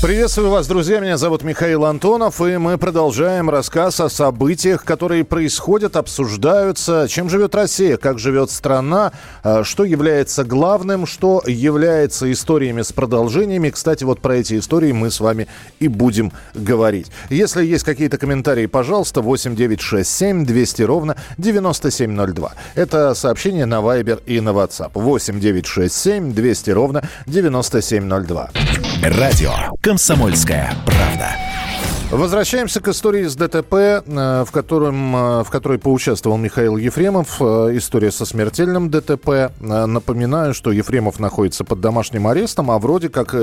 Приветствую вас, друзья. Меня зовут Михаил Антонов, и мы продолжаем рассказ о событиях, которые происходят, обсуждаются. Чем живет Россия, как живет страна, а, что является главным, что является историями с продолжениями. Кстати, вот про эти истории мы с вами и будем говорить. Если есть какие-то комментарии, пожалуйста, 8967 200 ровно 9702. Это сообщение на Viber и на WhatsApp. 8967 200 ровно 9702. Радио «Комсомольская правда». Возвращаемся к истории с ДТП, э, в, котором, э, в которой поучаствовал Михаил Ефремов. Э, история со смертельным ДТП. Напоминаю, что Ефремов находится под домашним арестом, а вроде как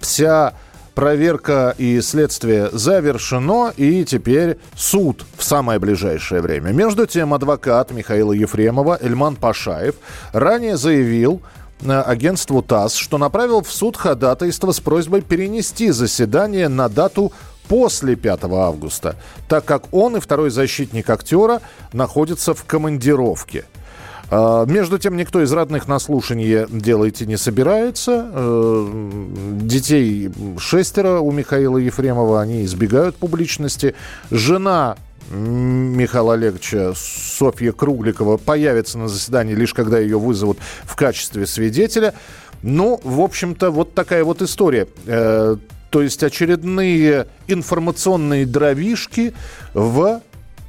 вся проверка и следствие завершено, и теперь суд в самое ближайшее время. Между тем, адвокат Михаила Ефремова Эльман Пашаев ранее заявил, агентству ТАСС, что направил в суд ходатайство с просьбой перенести заседание на дату после 5 августа, так как он и второй защитник актера находятся в командировке. А, между тем, никто из родных на слушание делать не собирается. Э, детей шестеро у Михаила Ефремова, они избегают публичности. Жена Михаила Олеговича Софья Кругликова появится на заседании лишь когда ее вызовут в качестве свидетеля. Ну, в общем-то, вот такая вот история. Э, то есть очередные информационные дровишки в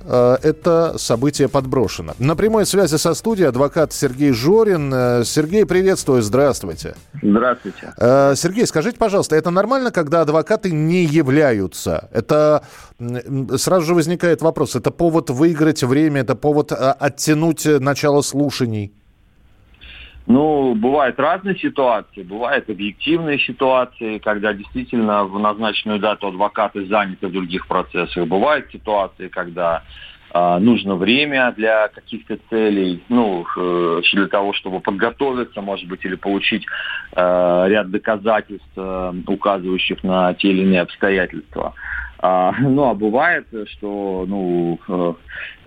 это событие подброшено. На прямой связи со студией адвокат Сергей Жорин. Э, Сергей, приветствую, здравствуйте. Здравствуйте. Э, Сергей, скажите, пожалуйста, это нормально, когда адвокаты не являются? Это сразу же возникает вопрос, это повод выиграть время, это повод оттянуть начало слушаний? Ну, бывают разные ситуации. Бывают объективные ситуации, когда действительно в назначенную дату адвокаты заняты в других процессах. Бывают ситуации, когда э, нужно время для каких-то целей, ну, э, для того, чтобы подготовиться, может быть, или получить э, ряд доказательств, э, указывающих на те или иные обстоятельства. А, ну, а бывает, что, ну, э,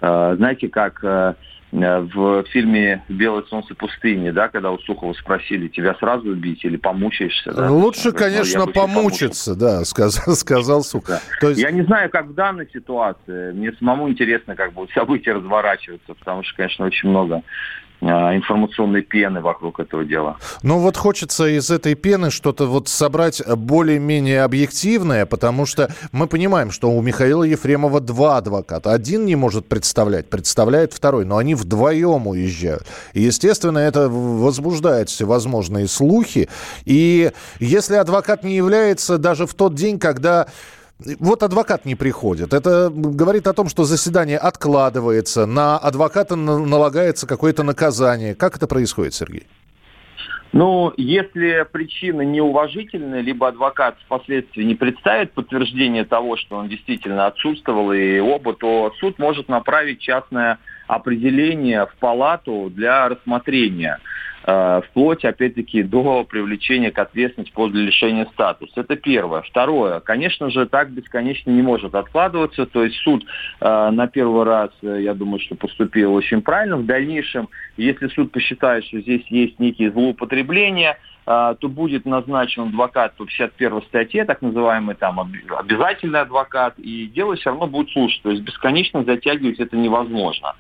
э, знаете, как... Э, в фильме «Белое солнце пустыни», да, когда у Сухова спросили, тебя сразу убить или помучаешься? Да? Лучше, говорит, конечно, ну, помучиться, да, сказал, сказал Сухов. Да. То есть... Я не знаю, как в данной ситуации. Мне самому интересно, как будут события разворачиваться, потому что, конечно, очень много информационной пены вокруг этого дела. Ну вот хочется из этой пены что-то вот собрать более-менее объективное, потому что мы понимаем, что у Михаила Ефремова два адвоката. Один не может представлять, представляет второй, но они вдвоем уезжают. И, естественно, это возбуждает всевозможные слухи. И если адвокат не является даже в тот день, когда вот адвокат не приходит. Это говорит о том, что заседание откладывается, на адвоката налагается какое-то наказание. Как это происходит, Сергей? Ну, если причина неуважительная, либо адвокат впоследствии не представит подтверждение того, что он действительно отсутствовал и оба, то суд может направить частное определение в палату для рассмотрения. Э, вплоть, опять-таки, до привлечения к ответственности после лишения статуса. Это первое. Второе. Конечно же, так бесконечно не может откладываться. То есть суд э, на первый раз, э, я думаю, что поступил очень правильно. В дальнейшем, если суд посчитает, что здесь есть некие злоупотребления, то будет назначен адвокат по 51 статье, так называемый там обязательный адвокат, и дело все равно будет слушать. То есть бесконечно затягивать это невозможно.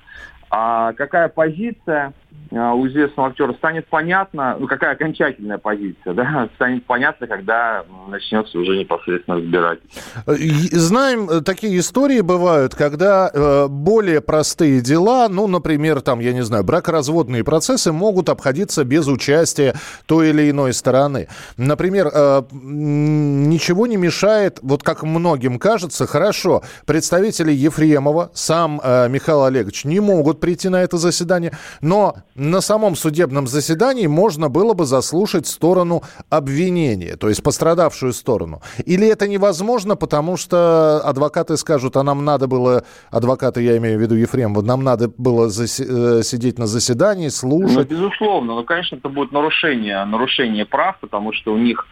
А какая позиция у известного актера станет понятно, ну какая окончательная позиция, да, станет понятно, когда начнется уже непосредственно разбирательство. Знаем, э, такие истории бывают, когда э, более простые дела, ну, например, там, я не знаю, бракоразводные процессы могут обходиться без участия той или иной стороны. Например, э, ничего не мешает, вот как многим кажется, хорошо, представители Ефремова, сам э, Михаил Олегович не могут прийти на это заседание, но на самом судебном заседании можно было бы заслушать сторону обвинения, то есть пострадавшую сторону. Или это невозможно, потому что адвокаты скажут, а нам надо было, адвокаты, я имею в виду Ефремова, нам надо было заси- э, сидеть на заседании, слушать. Ну, безусловно, ну, конечно, это будет нарушение, нарушение прав, потому что у них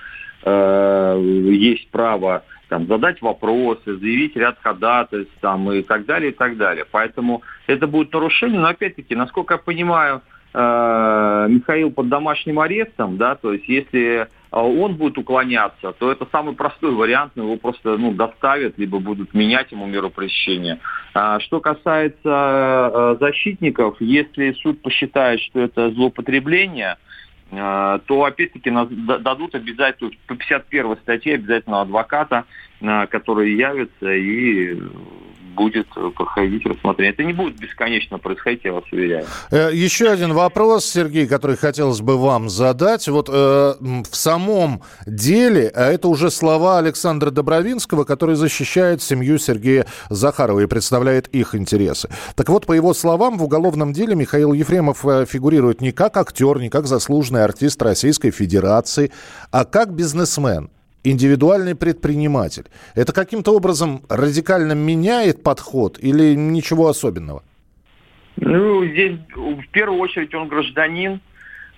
э, есть право там, задать вопросы, заявить ряд ходатайств там, и так далее, и так далее. Поэтому это будет нарушение, но опять-таки, насколько я понимаю, э, Михаил под домашним арестом, да, то есть если э, он будет уклоняться, то это самый простой вариант, его просто ну, доставят, либо будут менять ему меру пресечения. А что касается э, защитников, если суд посчитает, что это злоупотребление, то опять-таки дадут обязательно по 51 статье обязательно адвоката, э, который явится и будет проходить рассмотрение. Это не будет бесконечно происходить, я вас уверяю. Э, еще один вопрос, Сергей, который хотелось бы вам задать. Вот э, в самом деле, а это уже слова Александра Добровинского, который защищает семью Сергея Захарова и представляет их интересы. Так вот, по его словам, в уголовном деле Михаил Ефремов э, фигурирует не как актер, не как заслуженный артист Российской Федерации, а как бизнесмен – индивидуальный предприниматель. Это каким-то образом радикально меняет подход или ничего особенного? Ну, здесь в первую очередь он гражданин,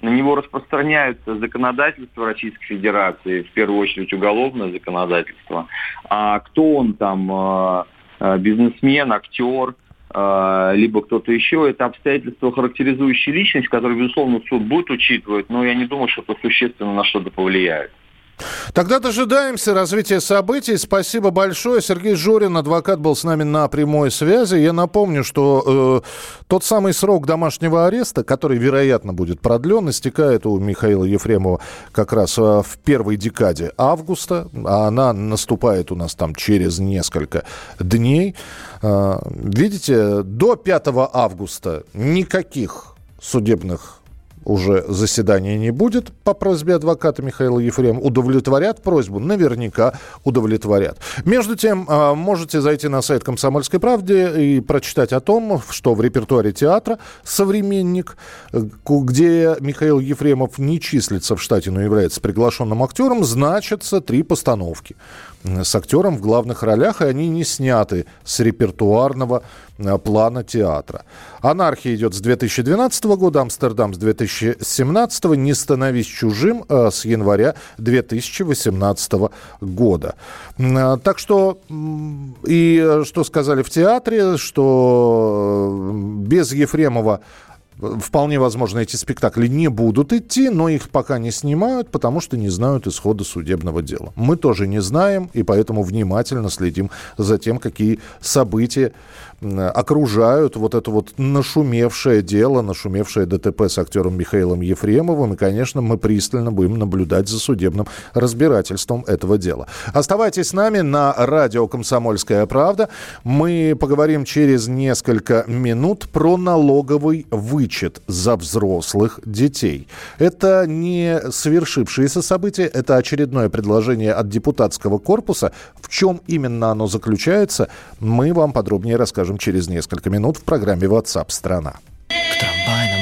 на него распространяются законодательство Российской Федерации, в первую очередь уголовное законодательство. А кто он там, а, а, бизнесмен, актер, а, либо кто-то еще, это обстоятельства, характеризующие личность, которые, безусловно, суд будет учитывать, но я не думаю, что это существенно на что-то повлияет. Тогда дожидаемся развития событий. Спасибо большое. Сергей Жорин, адвокат, был с нами на прямой связи. Я напомню, что э, тот самый срок домашнего ареста, который, вероятно, будет продлен, истекает у Михаила Ефремова как раз э, в первой декаде августа, а она наступает у нас там через несколько дней. Э, видите, до 5 августа никаких судебных уже заседания не будет по просьбе адвоката Михаила Ефремова. Удовлетворят просьбу? Наверняка удовлетворят. Между тем, а, можете зайти на сайт «Комсомольской правды» и прочитать о том, что в репертуаре театра «Современник», где Михаил Ефремов не числится в штате, но является приглашенным актером, значатся три постановки с актером в главных ролях, и они не сняты с репертуарного э, плана театра. «Анархия» идет с 2012 года, «Амстердам» с 2017, «Не становись чужим» э, с января 2018 года. Э, так что, и что сказали в театре, что без Ефремова Вполне возможно, эти спектакли не будут идти, но их пока не снимают, потому что не знают исхода судебного дела. Мы тоже не знаем, и поэтому внимательно следим за тем, какие события окружают вот это вот нашумевшее дело, нашумевшее ДТП с актером Михаилом Ефремовым. И, конечно, мы пристально будем наблюдать за судебным разбирательством этого дела. Оставайтесь с нами на радио «Комсомольская правда». Мы поговорим через несколько минут про налоговый вычет за взрослых детей. Это не совершившиеся события, это очередное предложение от депутатского корпуса. В чем именно оно заключается, мы вам подробнее расскажем расскажем через несколько минут в программе WhatsApp страна. К трамвайному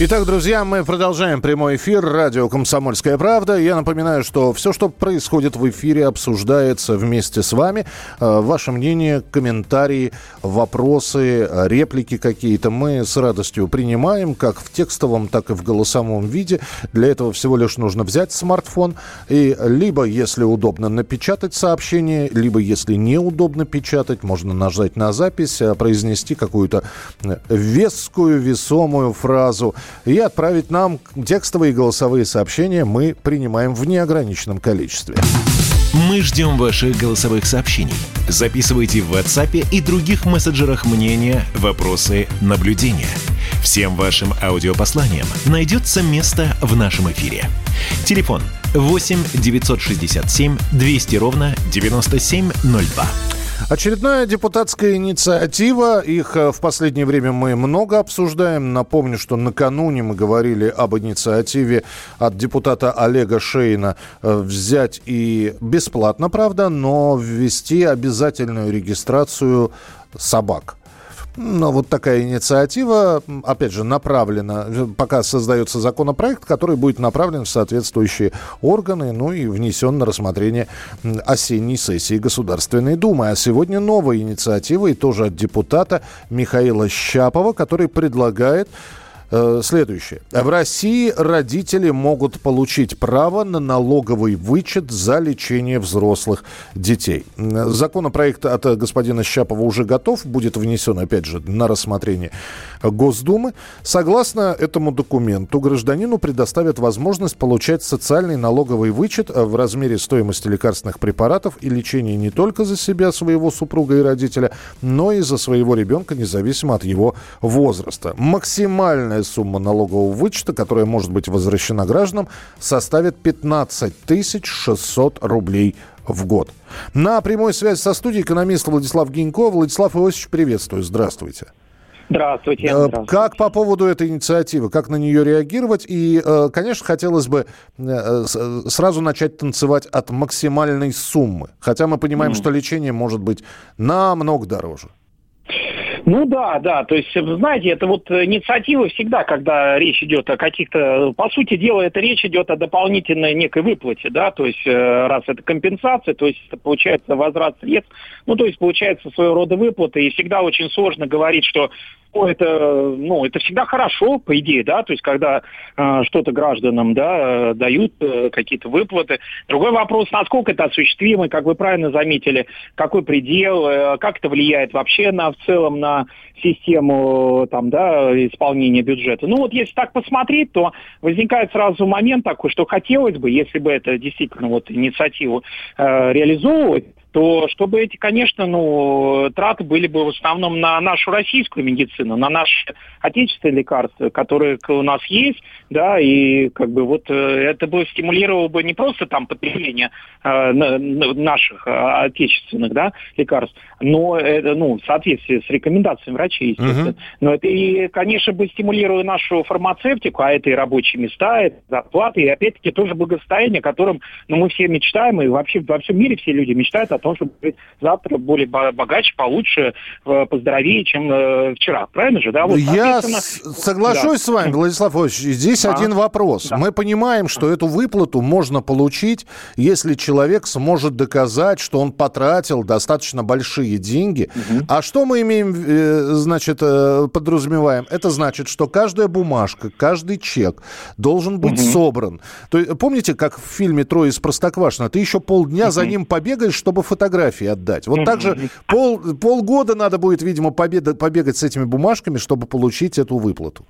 Итак, друзья, мы продолжаем прямой эфир радио «Комсомольская правда». Я напоминаю, что все, что происходит в эфире, обсуждается вместе с вами. Э, Ваше мнение, комментарии, вопросы, реплики какие-то мы с радостью принимаем, как в текстовом, так и в голосовом виде. Для этого всего лишь нужно взять смартфон и либо, если удобно, напечатать сообщение, либо, если неудобно печатать, можно нажать на запись, э, произнести какую-то э, вескую, весомую фразу и отправить нам текстовые и голосовые сообщения. Мы принимаем в неограниченном количестве. Мы ждем ваших голосовых сообщений. Записывайте в WhatsApp и других мессенджерах мнения, вопросы, наблюдения. Всем вашим аудиопосланиям найдется место в нашем эфире. Телефон 8 967 200 ровно 9702. Очередная депутатская инициатива. Их э, в последнее время мы много обсуждаем. Напомню, что накануне мы говорили об инициативе от депутата Олега Шейна э, взять и бесплатно, правда, но ввести обязательную регистрацию собак. Но вот такая инициатива, опять же, направлена, э, пока создается законопроект, который будет направлен в соответствующие органы, ну и внесен на рассмотрение осенней сессии Государственной Думы. А сегодня новая инициатива, и тоже от депутата Михаила Щапова, который предлагает следующее. В России родители могут получить право на налоговый вычет за лечение взрослых детей. Законопроект от э, господина Щапова уже готов, будет внесен, опять же, на рассмотрение Госдумы. Согласно этому документу, гражданину предоставят возможность получать социальный налоговый вычет э, в размере стоимости лекарственных препаратов и лечения не только за себя, своего супруга и родителя, но и за своего ребенка, независимо от его возраста. Максимальная сумма налогового вычета, которая может быть возвращена гражданам, составит 15 600 рублей в год. На прямой связи со студией экономист Владислав Гинько. Владислав Иосифович, приветствую. Здравствуйте. Здравствуйте. Э, здравствуйте. Как по поводу этой инициативы, как на нее реагировать? И, э, конечно, хотелось бы э, сразу начать танцевать от максимальной суммы. Хотя мы понимаем, что лечение может быть намного дороже. Ну да, да, то есть, знаете, это вот инициатива всегда, когда речь идет о каких-то, по сути дела, это речь идет о дополнительной некой выплате, да, то есть, э, раз это компенсация, то есть, это получается возврат средств, ну, то есть, получается своего рода выплата, и всегда очень сложно говорить, что это, ну, это всегда хорошо, по идее, да, то есть, когда э, что-то гражданам, да, э, дают э, какие-то выплаты. Другой вопрос, насколько это осуществимо, как вы правильно заметили, какой предел, э, как это влияет вообще на, в целом на систему, там, да, исполнения бюджета. Ну, вот если так посмотреть, то возникает сразу момент такой, что хотелось бы, если бы это действительно вот инициативу э, реализовывать, то чтобы эти, конечно, ну, траты были бы в основном на нашу российскую медицину, на наши отечественные лекарства, которые у нас есть, да, и как бы вот э, это бы стимулировало бы не просто там потребление э, наших э, отечественных, да, лекарств, но это, ну, в соответствии с рекомендациями врачей, естественно. Uh-huh. Но это и, конечно, бы стимулировало нашу фармацевтику, а это и рабочие места, это зарплаты, и опять-таки тоже благосостояние, о котором, ну, мы все мечтаем, и вообще во всем мире все люди мечтают о том, чтобы быть завтра более богаче, получше, поздоровее, чем вчера. Правильно же, да? Вот, Я соглашусь да. с вами, Владислав Владимирович. Здесь а? один вопрос. Да. Мы понимаем, что эту выплату можно получить, если человек сможет доказать, что он потратил достаточно большие деньги. Угу. А что мы имеем, э, значит, э, подразумеваем? Это значит, что каждая бумажка, каждый чек должен быть угу. собран. То есть, помните, как в фильме «Трое из Простоквашино»? Ты еще полдня угу. за ним побегаешь, чтобы фотографии отдать. Вот так же пол, полгода надо будет, видимо, победа, побегать с этими бумажками, чтобы получить эту выплату.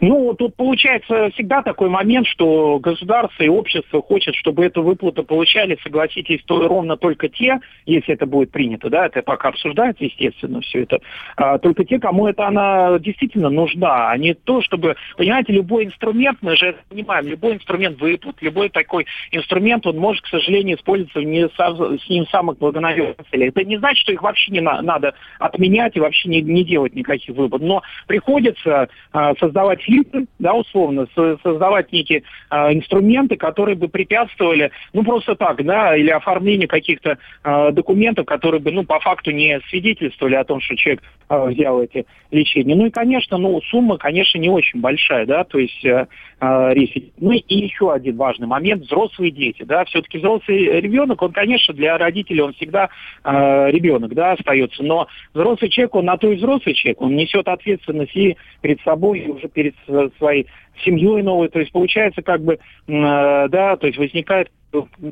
Ну, тут получается всегда такой момент, что государство и общество хочет, чтобы эту выплату получали, согласитесь, то ровно только те, если это будет принято, да, это пока обсуждается, естественно, все это, а, только те, кому это она действительно нужна, а не то, чтобы, понимаете, любой инструмент, мы же понимаем, любой инструмент выплат, любой такой инструмент, он может, к сожалению, использоваться не со, с ним самых благонадежных целей. Это не значит, что их вообще не на, надо отменять и вообще не, не делать никаких выплат, но приходится а, создавать фильтры, да, условно, создавать некие э, инструменты, которые бы препятствовали, ну, просто так, да, или оформлению каких-то э, документов, которые бы, ну, по факту не свидетельствовали о том, что человек э, взял эти лечения. Ну и, конечно, ну, сумма, конечно, не очень большая, да, то есть э, речь. Ну и еще один важный момент, взрослые дети, да, все-таки взрослый ребенок, он, конечно, для родителей он всегда э, ребенок, да, остается, но взрослый человек, он на то и взрослый человек, он несет ответственность и перед собой, и уже перед своей семьей новой. То есть получается как бы, э, да, то есть возникает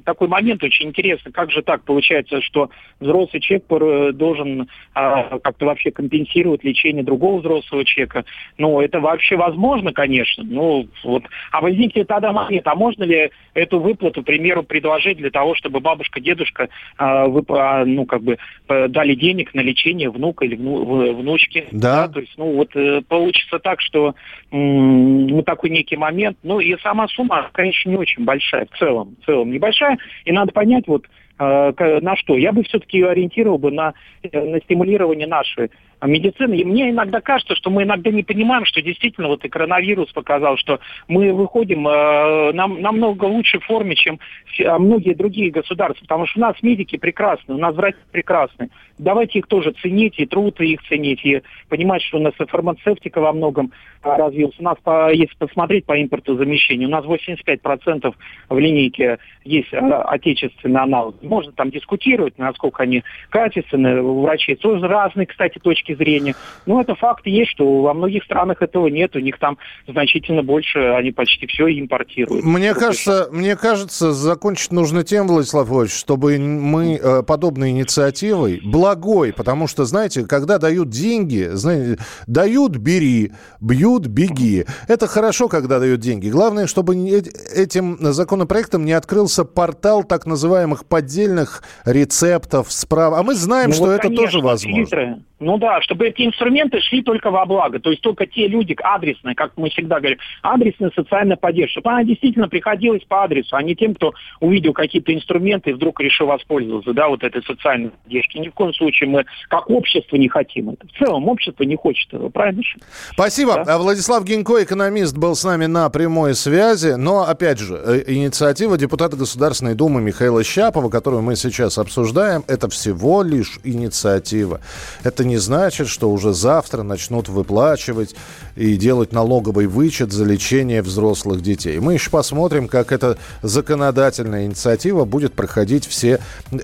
такой момент очень интересный. Как же так получается, что взрослый человек должен а, как-то вообще компенсировать лечение другого взрослого человека? Ну, это вообще возможно, конечно. Ну, вот. А возникнет тогда момент, а можно ли эту выплату, к примеру, предложить для того, чтобы бабушка, дедушка а, вып, а, ну, как бы дали денег на лечение внука или вну, внучки? Да. да. То есть, ну, вот э, получится так, что м- ну, такой некий момент. Ну, и сама сумма, конечно, не очень большая в целом. В целом небольшая. И надо понять, вот э, на что. Я бы все-таки ориентировал бы на, э, на стимулирование нашей медицины. И мне иногда кажется, что мы иногда не понимаем, что действительно вот и коронавирус показал, что мы выходим э, нам, намного лучшей форме, чем а, многие другие государства. Потому что у нас медики прекрасны, у нас врачи прекрасны. Давайте их тоже ценить, и труд их ценить, и понимать, что у нас и фармацевтика во многом а, развилась. У нас, по, если посмотреть по импортозамещению, у нас 85% в линейке есть а, отечественный аналог. Можно там дискутировать, насколько они качественные. У врачей тоже разные, кстати, точки точки зрения. Но это факт есть, что во многих странах этого нет, у них там значительно больше, они почти все импортируют. Мне кажется, мне кажется, закончить нужно тем, Владислав Владимирович, чтобы мы э, подобной инициативой, благой, потому что, знаете, когда дают деньги, знаете, дают, бери, бьют, беги. Это хорошо, когда дают деньги. Главное, чтобы этим законопроектом не открылся портал так называемых поддельных рецептов, справ. А мы знаем, ну, что вот, это конечно, тоже возможно. Фильтры. Ну да, чтобы эти инструменты шли только во благо. То есть только те люди адресные, как мы всегда говорим, адресная социальная поддержка. Чтобы она действительно приходилась по адресу, а не тем, кто увидел какие-то инструменты и вдруг решил воспользоваться да, вот этой социальной поддержки. Ни в коем случае мы как общество не хотим это. В целом общество не хочет этого, правильно? Спасибо. Да? Владислав Гинько, экономист, был с нами на прямой связи. Но, опять же, э, инициатива депутата Государственной Думы Михаила Щапова, которую мы сейчас обсуждаем, это всего лишь инициатива. Это не значит, что уже завтра начнут выплачивать и делать налоговый вычет за лечение взрослых детей. Мы еще посмотрим, как эта законодательная инициатива будет проходить все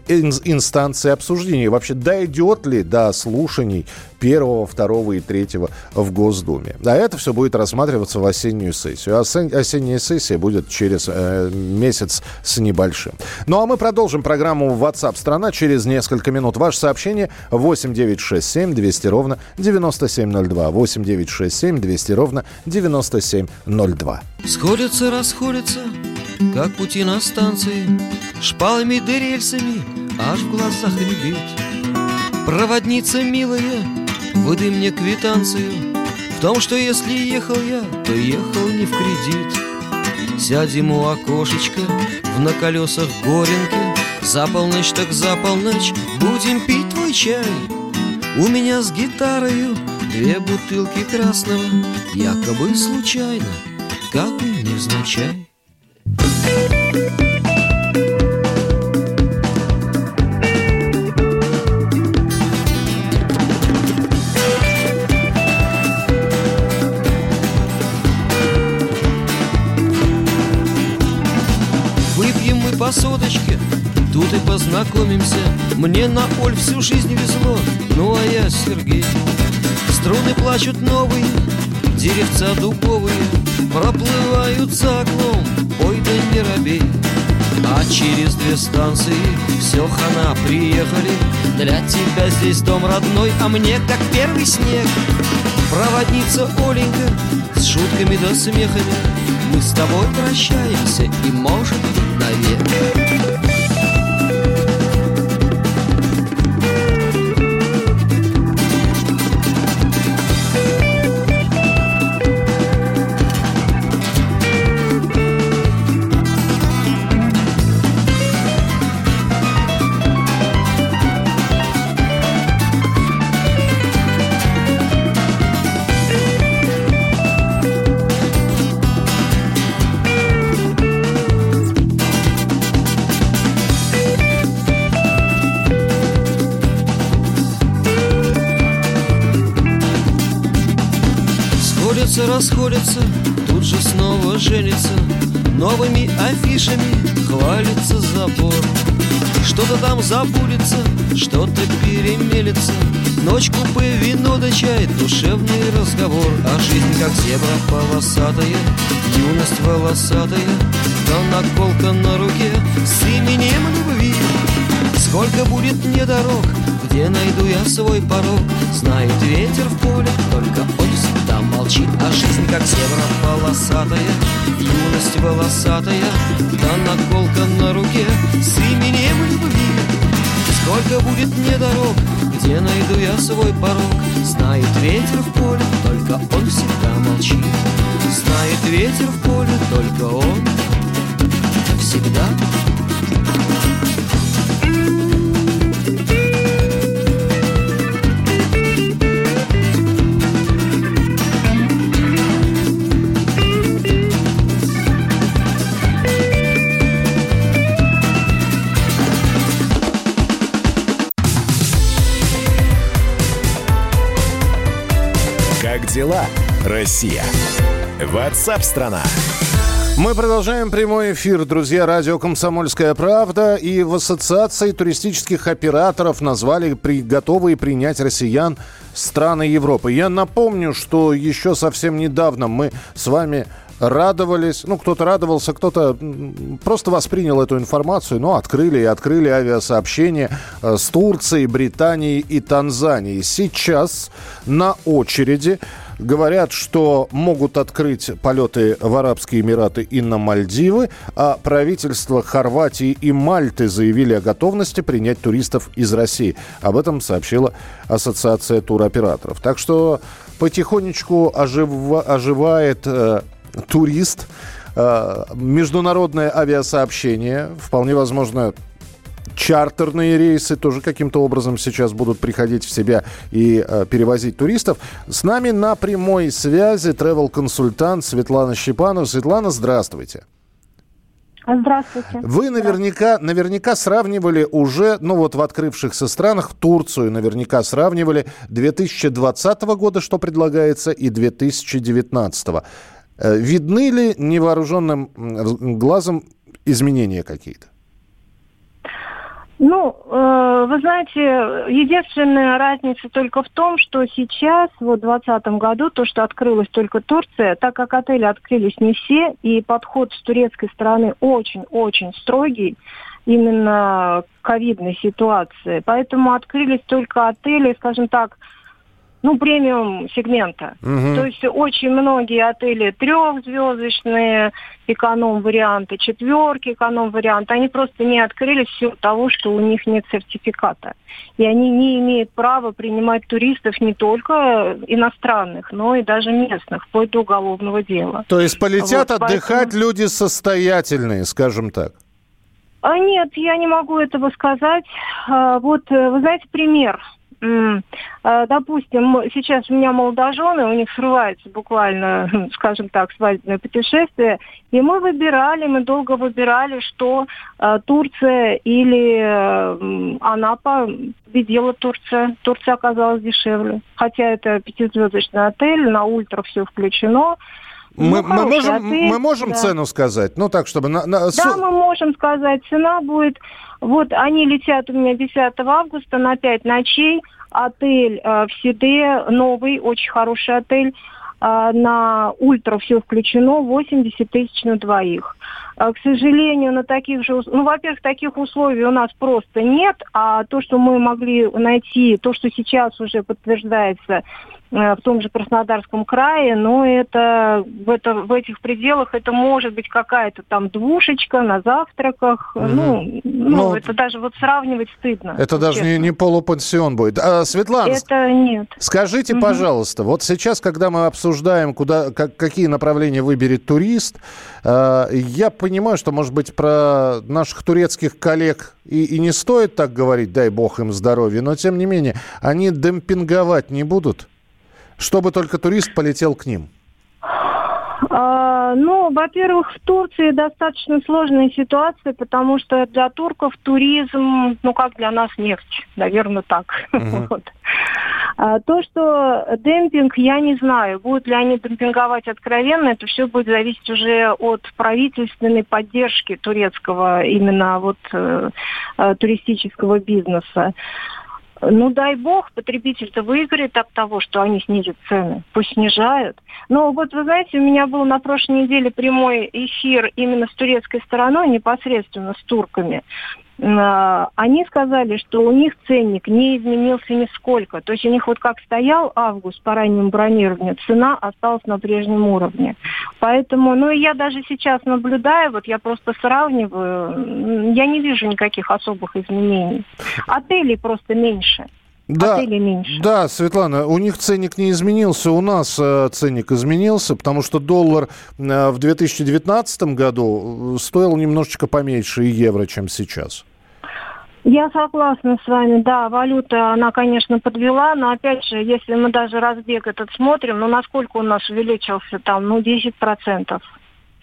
инстанции обсуждения. вообще, дойдет ли до слушаний первого, второго и третьего в Госдуме. А это все будет рассматриваться в осеннюю сессию. Осенняя сессия будет через э, месяц с небольшим. Ну а мы продолжим программу WhatsApp страна через несколько минут. Ваше сообщение 8967 200 ровно 9702. 8967 200 ровно 9702. Сходятся, расходятся, как пути на станции, Шпалами да рельсами аж в глазах рябит. Проводница милая, выдай мне квитанцию В том, что если ехал я, то ехал не в кредит Сядем у окошечка в на колесах горенки За полночь так за полночь будем пить твой чай У меня с гитарою две бутылки красного Якобы случайно, как бы невзначай. Выпьем мы по соточке, тут и познакомимся. Мне на Оль всю жизнь везло, ну а я Сергей. Струны плачут новые, деревца дубовые. Проплывают за окном, ой да не робей. А через две станции все хана приехали. Для тебя здесь дом родной, а мне как первый снег. Проводница Оленька с шутками да смехами. Мы с тобой прощаемся и, может быть, навек Сходятся, расходятся, тут же снова женятся Новыми афишами хвалится забор. Что-то там забудется, что-то перемелется Ночь купе, вино да чай, душевный разговор. А жизнь как зебра полосатая, юность волосатая. Да наколка на руке с именем любви. Сколько будет мне дорог, где найду я свой порог? Знает ветер в поле, только он всегда молчит. А жизнь как зебра полосатая, юность волосатая Да наколка на руке. С именем любви Сколько будет мне дорог, где найду я свой порог? Знает ветер в поле, только он всегда молчит. Знает ветер в поле, только он Россия? Ватсап-страна! Мы продолжаем прямой эфир, друзья, радио «Комсомольская правда». И в Ассоциации туристических операторов назвали при, готовые принять россиян страны Европы. Я напомню, что еще совсем недавно мы с вами радовались. Ну, кто-то радовался, кто-то просто воспринял эту информацию. Ну, открыли и открыли авиасообщение э, с Турцией, Британией и Танзанией. Сейчас на очереди Говорят, что могут открыть полеты в Арабские Эмираты и на Мальдивы, а правительства Хорватии и Мальты заявили о готовности принять туристов из России. Об этом сообщила Ассоциация туроператоров. Так что потихонечку ожива- оживает э, турист, э, международное авиасообщение, вполне возможно, чартерные рейсы тоже каким-то образом сейчас будут приходить в себя и э, перевозить туристов. С нами на прямой связи travel-консультант Светлана Щепанова. Светлана, здравствуйте. Здравствуйте. Вы наверняка, наверняка сравнивали уже, ну вот в открывшихся странах, Турцию наверняка сравнивали 2020 года, что предлагается, и 2019. Э, Видны ли невооруженным глазом изменения какие-то? Ну, э, вы знаете, единственная разница только в том, что сейчас, вот в 2020 году, то, что открылась только Турция, так как отели открылись не все, и подход с турецкой стороны очень-очень строгий, именно ковидной ситуации. Поэтому открылись только отели, скажем так, ну, премиум сегмента. Мгм. То есть очень многие отели трехзвездочные, эконом-варианты, четверки эконом-варианты, они просто не открылись в силу того, что у них нет сертификата. И они не имеют права принимать туристов не только иностранных, но и даже местных, вплоть до уголовного дела. То есть полетят Вот, отдыхать поэтому- люди состоятельные, скажем так. А нет, я не могу этого сказать. А, Вот, э, вы знаете, пример. А, Допустим, сейчас у меня молодожены, у них срывается буквально, скажем так, свадебное путешествие, и мы выбирали, мы долго выбирали, что а, Турция или Анапа победила Турция. Турция оказалась дешевле. Хотя это пятизвездочный отель, на ультра все включено. Мы, Ну, мы можем, отель, мы можем да. цену сказать? Ну, так, чтобы... На, на- Да, мы можем сказать, цена будет... Вот они летят у меня 10 августа на 5 ночей. Отель э, в Сиде, новый, очень хороший отель. А, на ультра все включено, 80 тысяч на двоих. А, К сожалению, на таких же... Ну, во-первых, таких условий у нас просто нет, а то, что мы могли найти, то, что сейчас уже подтверждается э, в том же Краснодарском крае, но это в, это в этих пределах это может быть какая-то там двушечка на завтраках. Мгм. Ну, ну, Ну, это даже вот сравнивать стыдно. Это даже не, не полупансион будет. А, Светлана, Это нет. Скажите, Мгм. пожалуйста, вот сейчас, когда мы обсуждаем, куда, как- какие направления выберет турист, э, я понимаю, что, может быть, про наших турецких коллег и, и не стоит так говорить, дай бог им здоровья, но, тем не менее, они демпинговать не будут, чтобы только турист полетел к ним. А, ну, во-первых, в Турции достаточно сложная ситуация, потому что для турков туризм, ну, как для нас нефть, наверное, так. Мгм. Вот. А, то, что демпинг, я не знаю, будут ли они демпинговать откровенно, это все будет зависеть уже от правительственной поддержки турецкого именно вот э, э, туристического бизнеса. Ну, дай бог, потребитель-то выиграет от того, что они снизят цены. Пусть снижают. Но вот вы знаете, у меня был на прошлой неделе прямой эфир именно с турецкой стороной, непосредственно с турками. А, Они сказали, что у них ценник не изменился нисколько. То есть у них вот как стоял август по раннему бронированию, цена осталась на прежнем уровне. Поэтому, ну и я даже сейчас наблюдаю, вот я просто сравниваю, я не вижу никаких особых изменений. Отелей просто меньше. Да, Отелей меньше. да, Светлана, у них ценник не изменился, у нас э, ценник изменился, потому что доллар э, в 2019 году э, стоил немножечко поменьше и евро, чем сейчас. Я согласна с вами, да, валюта, она, конечно, подвела, но опять же, если мы даже разбег этот смотрим, ну насколько у нас увеличился там, ну 10%.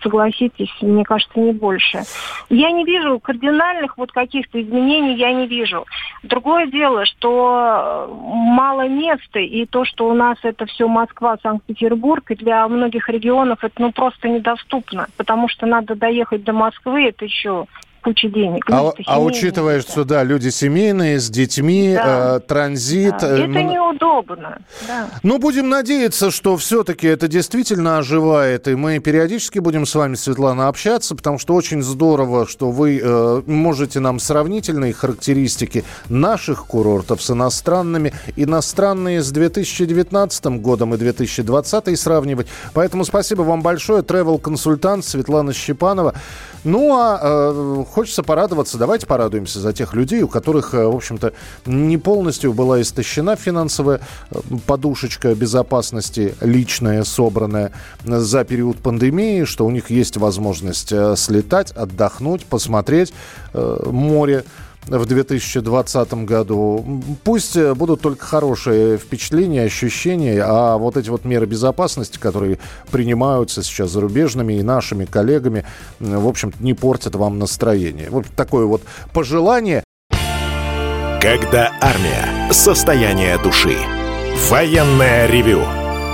Согласитесь, мне кажется, не больше. Я не вижу кардинальных вот каких-то изменений, я не вижу. Другое дело, что э, мало места, и то, что у нас это все Москва, Санкт-Петербург, и для многих регионов это ну просто недоступно, потому что надо доехать до Москвы, это еще куча денег. А, Ну, а учитывая, что да, люди семейные, с детьми, Да. э, транзит. Да, э, Это ну, неудобно. Да. Ну, будем надеяться, что все-таки это действительно оживает, и мы периодически будем с вами, Светлана, общаться, потому что очень здорово, что вы э, можете нам сравнительные характеристики наших курортов с иностранными, иностранные с 2019 годом и 2020 сравнивать. Поэтому спасибо вам большое. Travel-консультант Светлана Щепанова. Ну, а э, хочется порадоваться. Давайте порадуемся за тех людей, у которых, э, в общем-то, не полностью была истощена финансовая э, подушечка безопасности личная, собранная за период пандемии, что у них есть возможность э, слетать, отдохнуть, посмотреть э, море в 2020 году. Пусть э, будут только хорошие впечатления, ощущения, а вот эти вот меры безопасности, которые принимаются сейчас зарубежными и нашими коллегами, в общем не портят вам настроение. Вот такое вот пожелание. Когда армия. Состояние души. Военное ревю.